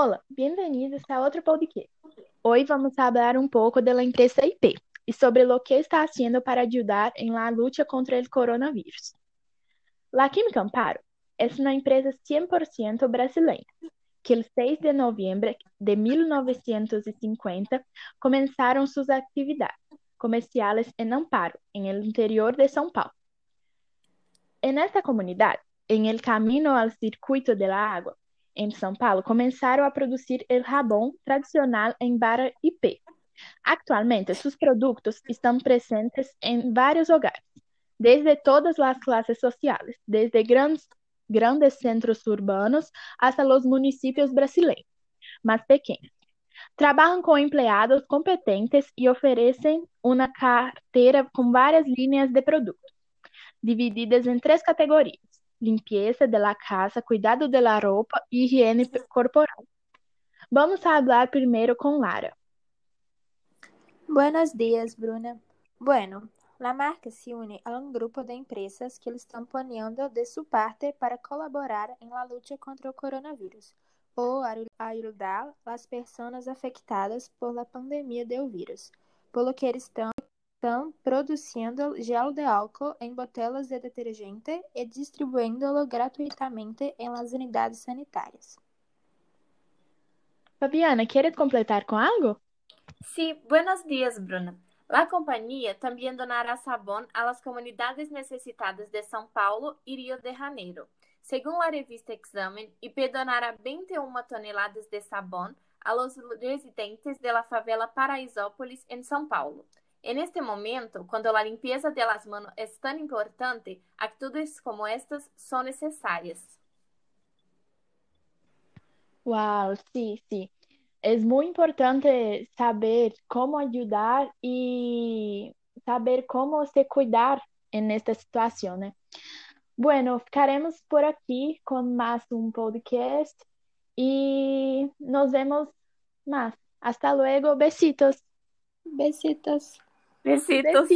Olá, bem-vindos a outro podcast. Hoje vamos falar um pouco da empresa IP e sobre o que está haciendo para ajudar em la lucha contra o coronavírus. La Química Amparo é uma empresa 100% brasileira que el 6 de novembro de 1950 começaram suas atividades comerciais em Amparo, em el interior de São Paulo. En esta comunidade, em el camino al circuito de la agua, em São Paulo, começaram a produzir el jabón tradicional em barra IP. Actualmente, seus produtos estão presentes em vários hogares, desde todas as classes sociais, desde grandes, grandes centros urbanos hasta os municípios brasileiros mais pequenos. Trabalham com empregados competentes e oferecem uma carteira com várias linhas de produtos, divididas em três categorias: limpieza de la casa, cuidado de la ropa e higiene corporal. Vamos falar primeiro com Lara. Buenos días, Bruna. Bueno, la marca se une a un grupo de empresas que están poniendo de su parte para colaborar en la lucha contra el coronavirus o ayudar las personas afectadas por la pandemia del virus, por lo que estão estão produzindo gel de álcool em botelhas de detergente e distribuindo-lo gratuitamente em las unidades sanitárias. Fabiana, ¿quieres completar com algo? Sí, buenos días, Bruna. La compañía también donará sabón a las comunidades necesitadas de São Paulo y Rio de Janeiro. Según la revista Examen, IP donará 21 toneladas de sabón a los residentes de la favela Paraisópolis en São Paulo. En este momento, cuando la limpieza de las manos es tan importante, actitudes como estas son necesarias. Uau, sim, sim. É muito importante saber como ajudar e saber como se cuidar nesta situação, né? Bueno, ficaremos por aqui com mais um podcast e nos vemos mais. Hasta luego, besitos. Besitos. Besitos.